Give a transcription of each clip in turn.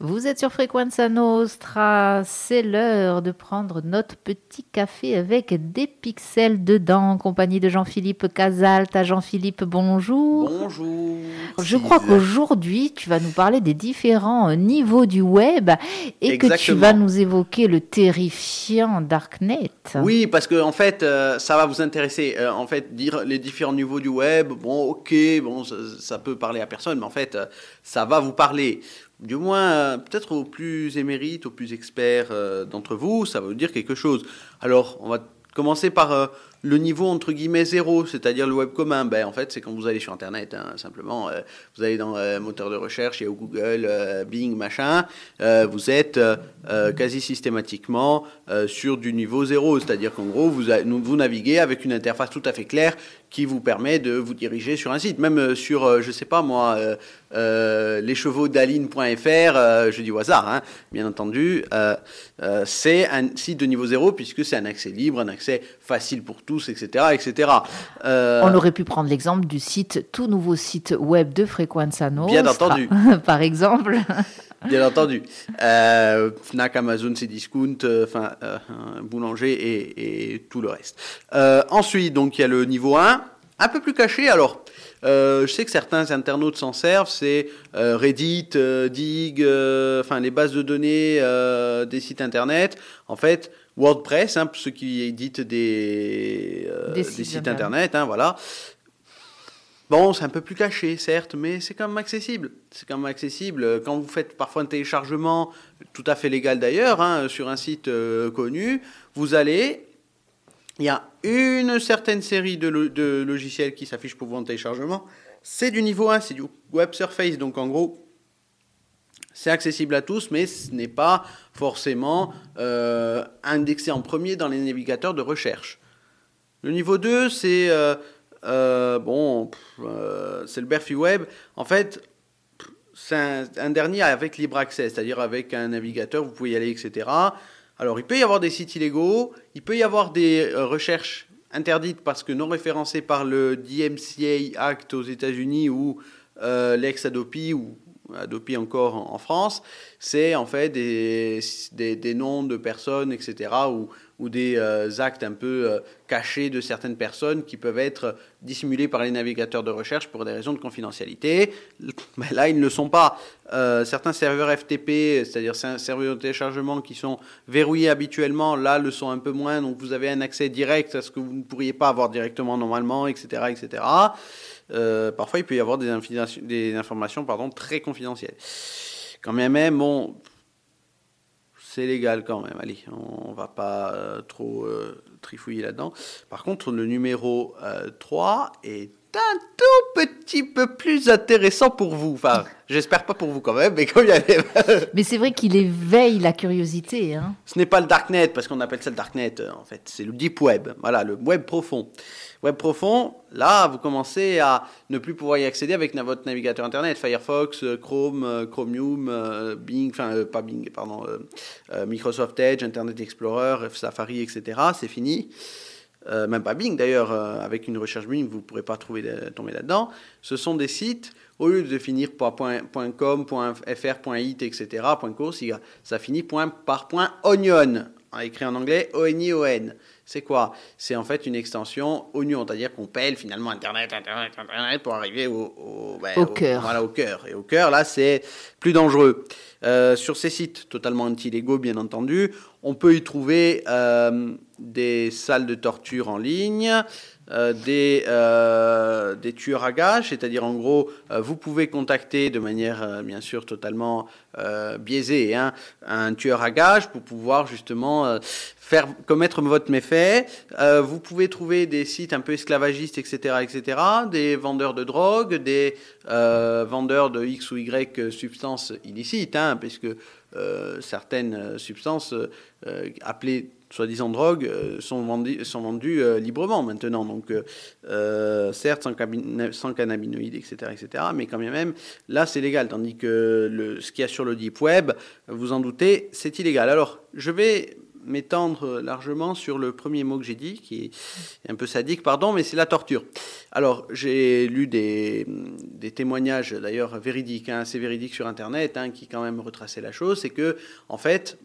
Vous êtes sur Frequenza Nostra, c'est l'heure de prendre notre petit café avec des pixels dedans, en compagnie de Jean-Philippe Casalt. Jean-Philippe, bonjour. Bonjour. Je crois qu'aujourd'hui, tu vas nous parler des différents niveaux du web et que tu vas nous évoquer le terrifiant Darknet. Oui, parce que en fait, euh, ça va vous intéresser. Euh, en fait, dire les différents niveaux du web, bon, ok, bon, ça, peut parler à personne, mais en fait, euh, ça va vous parler du moins euh, peut-être aux plus émérites, aux plus experts euh, d'entre vous, ça va vous dire quelque chose. Alors, on va commencer par euh, le niveau entre guillemets zéro, c'est-à-dire le web commun. Ben, en fait, c'est quand vous allez sur Internet, hein, simplement. vous allez dans le moteur de recherche, il y a Google, Bing, machin. vous êtes quasi systématiquement sur du niveau zéro, c'est-à-dire qu'en gros, vous, naviguez avec une interface tout à fait claire qui vous permet de vous diriger sur un site. Même sur, je sais pas moi, euh, leschevauxdaline.fr, euh, je dis au hasard, hein, bien entendu, euh, euh, c'est un site de niveau zéro puisque c'est un accès libre, un accès facile pour tous, etc. etc. On aurait pu prendre l'exemple du site, tout nouveau site web de Frequenza bien entendu. par exemple. Bien entendu. Fnac, Amazon, Cdiscount, enfin, Boulanger et, et, tout le reste. ensuite, donc, il y a le niveau 1, un peu plus caché. Alors, euh, je sais que certains internautes s'en servent, c'est euh, Reddit, euh, Dig, enfin les bases de données des sites internet. En fait, WordPress, hein, ceux qui éditent des, des sites, internet, hein, voilà. Bon, c'est un peu plus caché, certes, mais c'est quand même accessible. C'est quand même accessible. Quand vous faites parfois un téléchargement, tout à fait légal d'ailleurs, hein, sur un site connu, vous allez il y a une certaine série de, logiciels qui s'affichent pour vous en téléchargement. C'est du niveau 1, c'est du web surface. Donc en gros, c'est accessible à tous, mais ce n'est pas forcément euh, indexé en premier dans les navigateurs de recherche. Le niveau 2, c'est euh, euh, bon, c'est le Berfi Web. En fait, c'est un, dernier avec libre accès, c'est-à-dire avec un navigateur, vous pouvez y aller, etc. Alors, il peut y avoir des sites illégaux, il peut y avoir des recherches interdites parce que non référencées par le DMCA Act aux États-Unis ou l'ex-Adopi ou Adopi encore en, France. C'est en fait des, des, noms de personnes, etc., ou, ou des euh, actes un peu euh, cachés de certaines personnes qui peuvent être dissimulés par les navigateurs de recherche pour des raisons de confidentialité. Mais là, ils ne le sont pas. Euh, certains serveurs FTP, c'est-à-dire serveurs de téléchargement qui sont verrouillés habituellement, là, le sont un peu moins. Donc, vous avez un accès direct à ce que vous ne pourriez pas avoir directement normalement, etc., etc. parfois, il peut y avoir des, des informations pardon, très confidentielles. Quand même, bon, c'est légal quand même. Allez, on va pas euh, trop euh, trifouiller là-dedans. Par contre, le numéro 3 euh, est un tout petit peu plus intéressant pour vous. Enfin, j'espère pas pour vous quand même, mais comme il y a Mais c'est vrai qu'il éveille la curiosité. Hein. Ce n'est pas le darknet, parce qu'on appelle ça le darknet, en fait. C'est le deep web. Voilà, le web profond. Web profond, là, vous commencez à ne plus pouvoir y accéder avec votre navigateur Internet, Firefox, euh, Chrome, euh, Chromium, euh, Bing, enfin pas Bing, pardon, Microsoft Edge, Internet Explorer, Safari, etc. C'est fini. Même pas Bing d'ailleurs, avec une recherche Bing, vous ne pourrez pas trouver, tomber là-dedans. Ce sont des sites, au lieu de finir par .com, .fr, .it, etc., .co, ça finit par .onion, écrit en anglais O-N-I-O-N c'est quoi? C'est en fait une extension oignon, c'est-à-dire qu'on pèle finalement Internet, Internet, Internet pour arriver au, au, ben, cœur. Voilà, au cœur. Et au cœur, là, c'est plus dangereux. Euh, sur ces sites totalement anti-légaux, bien entendu, on peut y trouver euh, des salles de torture en ligne, euh, des, des tueurs à gages, c'est-à-dire en gros, vous pouvez contacter de manière bien sûr totalement biaisée hein, un tueur à gages pour pouvoir justement faire commettre votre méfait. vous pouvez trouver des sites un peu esclavagistes, etc., etc., des vendeurs de drogue, des vendeurs de X ou Y substances illicites, hein, puisque certaines substances appelées soi-disant drogues euh, sont vendues, euh, librement maintenant. Donc, euh, certes, sans, sans, cannabinoïdes, etc., etc., mais quand même, là, c'est légal. Tandis que le, ce qu'il y a sur le deep web, vous en doutez, c'est illégal. Alors, je vais m'étendre largement sur le premier mot que j'ai dit, qui est un peu sadique, pardon, mais c'est la torture. Alors, j'ai lu des, témoignages, d'ailleurs véridiques, hein, assez véridiques sur Internet, hein, qui quand même retraçaient la chose, c'est que, en fait,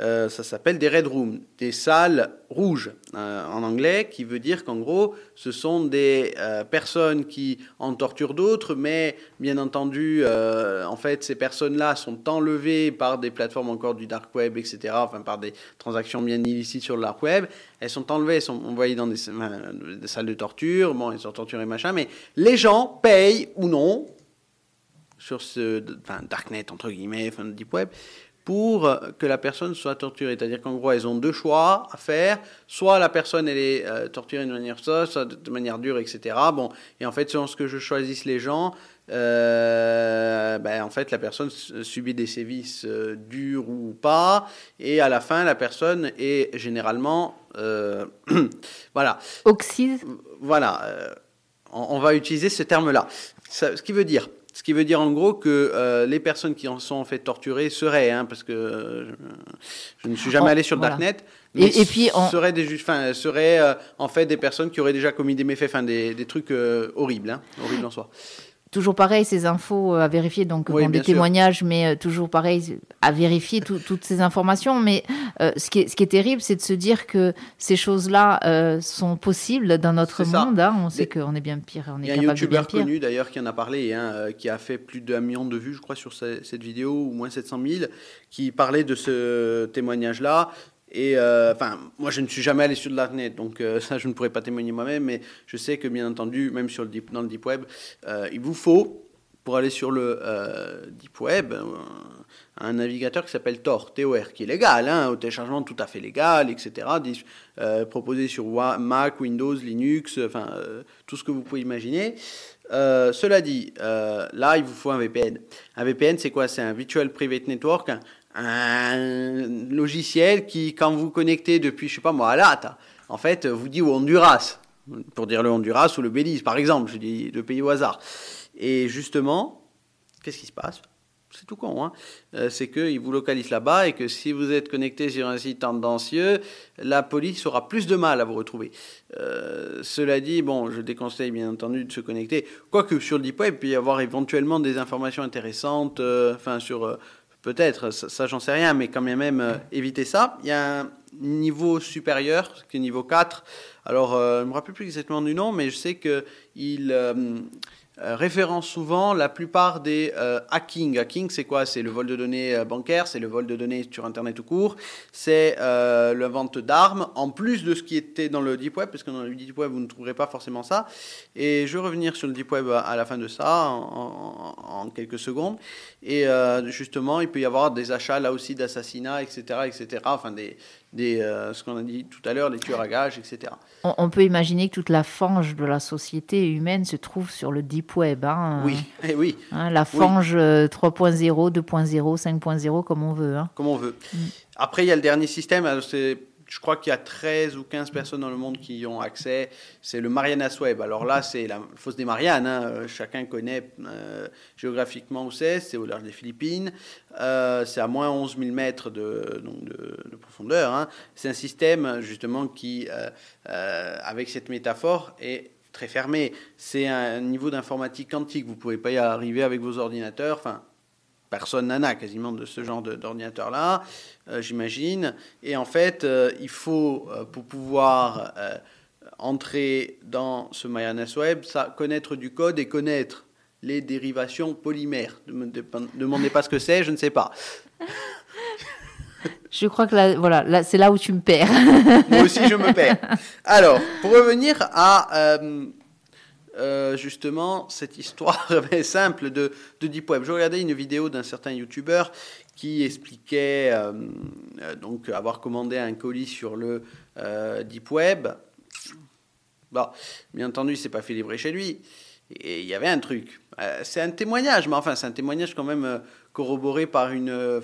euh, ça s'appelle des red rooms, des salles rouges euh, en anglais, qui veut dire qu'en gros, ce sont des euh, personnes qui en torturent d'autres, mais bien entendu, en fait, ces personnes-là sont enlevées par des plateformes encore du dark web, etc., enfin par des transactions bien illicites sur le dark web. Elles sont enlevées, elles sont envoyées dans des, salles de torture, bon, elles sont torturées, machin, mais les gens payent ou non sur ce enfin, darknet, entre guillemets, enfin, deep web, pour que la personne soit torturée. C'est-à-dire qu'en gros, elles ont deux choix à faire. Soit la personne, elle est euh, torturée de manière ça, soit de manière dure, etc. Bon, et en fait, selon ce que je choisisse les gens, euh, ben, en fait, la personne subit des sévices euh, durs ou pas. Et à la fin, la personne est généralement... voilà. Oxyde Voilà. On, on, va utiliser ce terme-là. Ce qui veut dire ce qui veut dire en gros que euh, les personnes qui en sont en fait torturées seraient, hein, parce que je, ne suis jamais allé sur le Darknet, et, puis seraient, des, enfin, seraient euh, en fait des personnes qui auraient déjà commis des méfaits, enfin des, des trucs euh, horribles, hein, horribles en soi. Toujours pareil, ces infos euh, à vérifier, donc des témoignages, mais euh, toujours pareil, à vérifier toutes ces informations. Mais euh, ce, qui est, ce qui est terrible, c'est de se dire que ces choses-là sont possibles dans notre monde. Hein. On sait qu'on est bien pire. On est Il y a un youtubeur connu d'ailleurs qui en a parlé, hein, qui a fait plus d'un million de vues, je crois, sur cette vidéo, ou moins 700 000, qui parlait de ce témoignage-là. Et euh, enfin, moi je ne suis jamais allé sur le darknet, donc euh, ça je ne pourrais pas témoigner moi-même, mais je sais que bien entendu, même sur le deep, dans le deep web, euh, il vous faut pour aller sur le deep web un navigateur qui s'appelle Tor, TOR, qui est légal, hein, au téléchargement tout à fait légal, etc. proposé sur Mac, Windows, Linux, enfin tout ce que vous pouvez imaginer. cela dit, là il vous faut un VPN. Un VPN c'est quoi? C'est un Virtual Private Network un logiciel qui, quand vous connectez depuis, je sais pas moi, à en fait, vous dit au Honduras, pour dire le Honduras ou le Belize, par exemple, je dis le pays au hasard. Et justement, qu'est-ce qui se passe? C'est tout con, hein euh, c'est qu'il vous localise là-bas et que si vous êtes connecté sur un site tendancieux, la police aura plus de mal à vous retrouver. Euh, cela dit, bon, je déconseille bien entendu de se connecter. Quoique sur le Deep Web, il peut y avoir éventuellement des informations intéressantes, euh, enfin sur Peut-être, ça, j'en sais rien, mais quand même, euh, éviter ça. Il y a un niveau supérieur, qui est niveau 4. Alors, euh, je ne me rappelle plus exactement du nom, mais je sais qu'il euh, référence souvent la plupart des euh, hacking. Hacking, c'est quoi? C'est le vol de données euh, bancaires, c'est le vol de données sur Internet tout court, c'est la vente d'armes, en plus de ce qui était dans le Deep Web, parce que dans le Deep Web, vous ne trouverez pas forcément ça. Et je vais revenir sur le Deep Web à, la fin de ça, en, quelques secondes. Et justement, il peut y avoir des achats là aussi d'assassinats, etc., etc., enfin des, des, euh, ce qu'on a dit tout à l'heure, les tueurs à gages, etc. On, peut imaginer que toute la fange de la société humaine se trouve sur le deep web. Hein, oui, eh oui. Hein, la fange 3.0, 2.0, 5.0, comme on veut. Hein. Comme on veut. Mm. Après, il y a le dernier système, c'est je crois qu'il y a 13 ou 15 personnes dans le monde qui y ont accès. C'est le Marianas Web. Alors là, c'est la fosse des Mariannes. Hein. Euh, chacun connaît euh, géographiquement où c'est. C'est au large des Philippines. Euh, c'est à moins 11 000 mètres de, de, profondeur. Hein. C'est un système, justement, qui, avec cette métaphore, est très fermé. C'est un niveau d'informatique quantique. Vous ne pouvez pas y arriver avec vos ordinateurs. Enfin, personne n'en a quasiment de ce genre d'ordinateur-là, euh, j'imagine. Et en fait, euh, il faut, euh, pour pouvoir entrer dans ce Mayanes Web, ça, connaître du code et connaître les dérivations polymères. Ne me demandez pas ce que c'est, je ne sais pas. Je crois que là, voilà, c'est là où tu me perds. Moi aussi, je me perds. Alors, pour revenir à euh, justement cette histoire simple de, de, Deep Web. Je regardais une vidéo d'un certain YouTuber qui expliquait euh, euh, donc avoir commandé un colis sur le Deep Web. Bon, bien entendu, il s'est pas fait livrer chez lui. Et il y avait un truc. c'est un témoignage, mais enfin, c'est un témoignage quand même corroboré par une,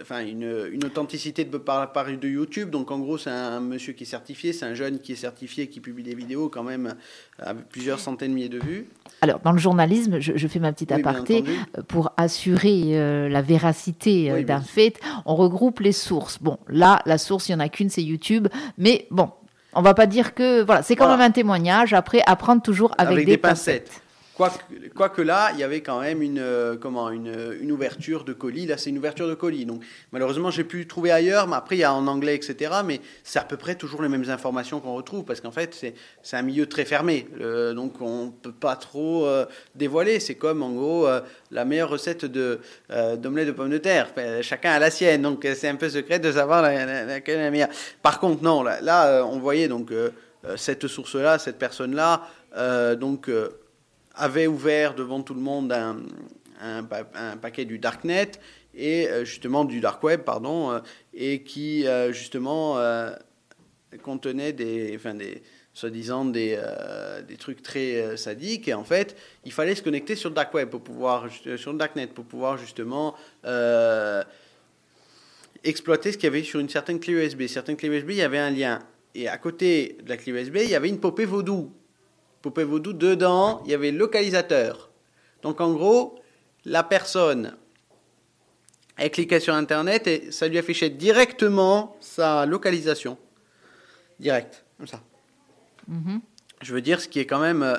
enfin une, une, authenticité de, par, par de YouTube. Donc en gros, c'est un, monsieur qui est certifié, c'est un jeune qui est certifié, qui publie des vidéos quand même avec plusieurs centaines de milliers de vues. Alors dans le journalisme, je, fais ma petite aparté, euh, pour assurer euh, la véracité d'un fait, on regroupe les sources. Bon, là, la source, il n'y en a qu'une, c'est YouTube, mais bon. On va pas dire que voilà, c'est quand même un témoignage. Après, apprendre toujours avec, des, pincettes. Quoique là, il y avait quand même une, euh, comment, une, une, ouverture de colis. Là, c'est une ouverture de colis. Donc, malheureusement, j'ai pu trouver ailleurs. Mais après, il y a en anglais, etc. Mais c'est à peu près toujours les mêmes informations qu'on retrouve. Parce qu'en fait, c'est un milieu très fermé. donc, on ne peut pas trop euh, dévoiler. C'est comme, en gros, euh, la meilleure recette d'omelette de, pommes de terre. chacun a la sienne. Donc, c'est un peu secret de savoir laquelle est la meilleure. Par contre, non. Là, là on voyait donc cette source-là, cette personne-là. donc, avait ouvert devant tout le monde un, un, paquet du Darknet et euh, justement du Dark Web, pardon, euh, et qui euh, justement contenait des, enfin des soi-disant des, des trucs très sadiques. Et en fait, il fallait se connecter sur le Dark Web pour pouvoir, sur le Darknet, pour pouvoir justement exploiter ce qu'il y avait sur une certaine clé USB. Certaines clés USB, il y avait un lien. Et à côté de la clé USB, il y avait une popée vaudou poupée vaudou, dedans, il y avait localisateur. Donc en gros, la personne, elle cliquait sur Internet et ça lui affichait directement sa localisation. Direct, comme ça. Mhm. Je veux dire, ce qui est quand même euh,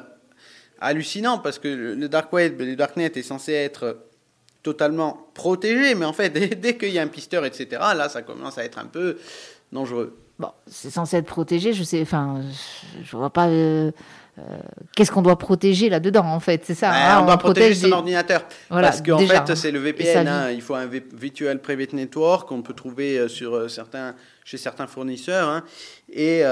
hallucinant parce que le dark web, le darknet est censé être totalement protégé, mais en fait, dès, qu'il y a un pisteur, etc., là, ça commence à être un peu dangereux. Bon, c'est censé être protégé, je sais, enfin, je vois pas. Euh, euh, qu'est-ce qu'on doit protéger là-dedans, en fait C'est ça. Hein, on, doit protéger son ordinateur. parce qu'en fait, c'est le VPN. Hein, il faut un Virtual Private Network qu'on peut trouver euh, sur euh, certains, chez certains fournisseurs. Hein. Et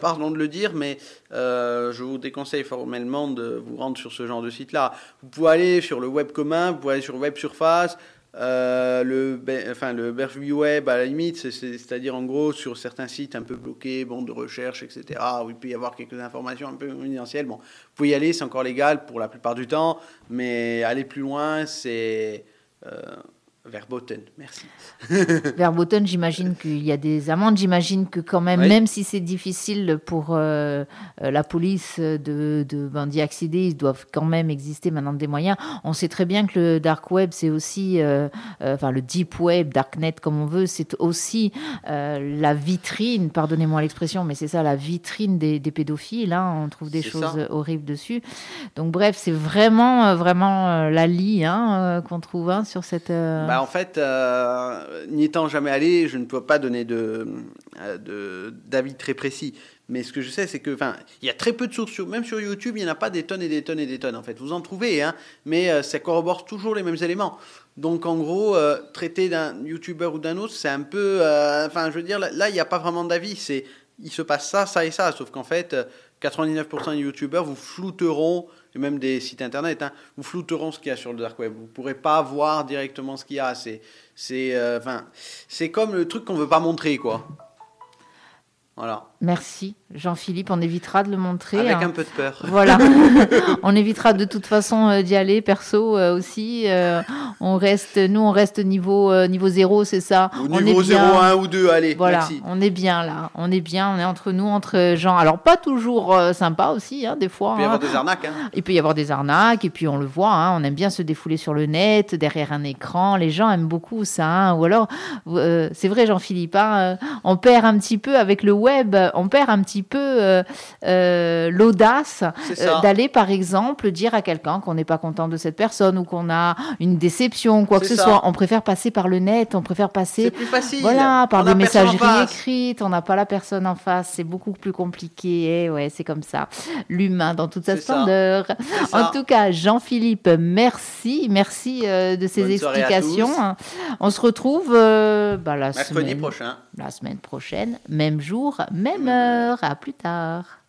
pardon de le dire, mais je vous déconseille formellement de vous rendre sur ce genre de site-là. Vous pouvez aller sur le web commun, vous pouvez aller sur Web Surface, euh, le, enfin, le Web, à la limite, c'est-à-dire en gros sur certains sites un peu bloqués, de recherche, etc., où il peut y avoir quelques informations un peu confidentielles. Bon, vous pouvez y aller, c'est encore légal pour la plupart du temps, mais aller plus loin, c'est. Euh, Verboten, merci. Verboten, j'imagine qu'il y a des amendes. J'imagine que quand même, même si c'est difficile pour euh, euh, la police de, de ben, d'y accéder, ils doivent quand même exister maintenant des moyens. On sait très bien que le dark web, c'est aussi, euh, enfin le deep web, darknet comme on veut, c'est aussi la vitrine, pardonnez-moi l'expression, mais c'est ça, la vitrine des, pédophiles. Hein. on trouve des choses horribles dessus. Donc bref, c'est vraiment, vraiment la lie hein, qu'on trouve hein, sur cette... Bah, en fait, euh, n'y étant jamais allé, je ne peux pas donner euh, d'avis très précis. Mais ce que je sais, c'est que, enfin, il y a très peu de sources, même sur YouTube, il n'y en a pas des tonnes et des tonnes et des tonnes. En fait, vous en trouvez, hein, mais euh, ça corrobore toujours les mêmes éléments. Donc, en gros, traiter d'un YouTuber ou d'un autre, c'est un peu, enfin, je veux dire, là, il n'y a pas vraiment d'avis. C'est, il se passe ça, ça et ça. Sauf qu'en fait, 99% des YouTubers vous flouteront même des sites internet, hein, vous flouteront ce qu'il y a sur le dark web. Vous ne pourrez pas voir directement ce qu'il y a. C'est, c'est, euh, c'est comme le truc qu'on ne veut pas montrer, quoi. Voilà. Merci Jean-Philippe, on évitera de le montrer. Avec hein. un peu de peur. Voilà, on évitera de toute façon euh, d'y aller, perso euh, aussi. Euh, on reste, nous, on reste niveau niveau zéro, c'est ça. niveau 0, 1 ou 2, allez. Voilà, on est bien là, on est bien, on est entre nous, entre gens. Alors pas toujours sympa aussi, hein, des fois. Il peut y avoir hein. des arnaques. Il peut y avoir des arnaques, et puis on le voit, on aime bien se défouler sur le net, derrière un écran. Les gens aiment beaucoup ça. Ou alors, c'est vrai, Jean-Philippe, on perd un petit peu avec le web on perd un petit peu euh, euh, l'audace d'aller, par exemple, dire à quelqu'un qu'on n'est pas content de cette personne ou qu'on a une déception, quoi que ce soit. On préfère passer par le net, on préfère passer, plus facile. voilà, par des messageries écrites. On n'a pas la personne en face, c'est beaucoup plus compliqué. Et ouais, c'est comme ça, l'humain dans toute sa splendeur. En tout cas, Jean-Philippe, merci, merci de ces explications. On se retrouve bah, la mercredi prochain. La semaine prochaine, même jour, même heure. Plus tard.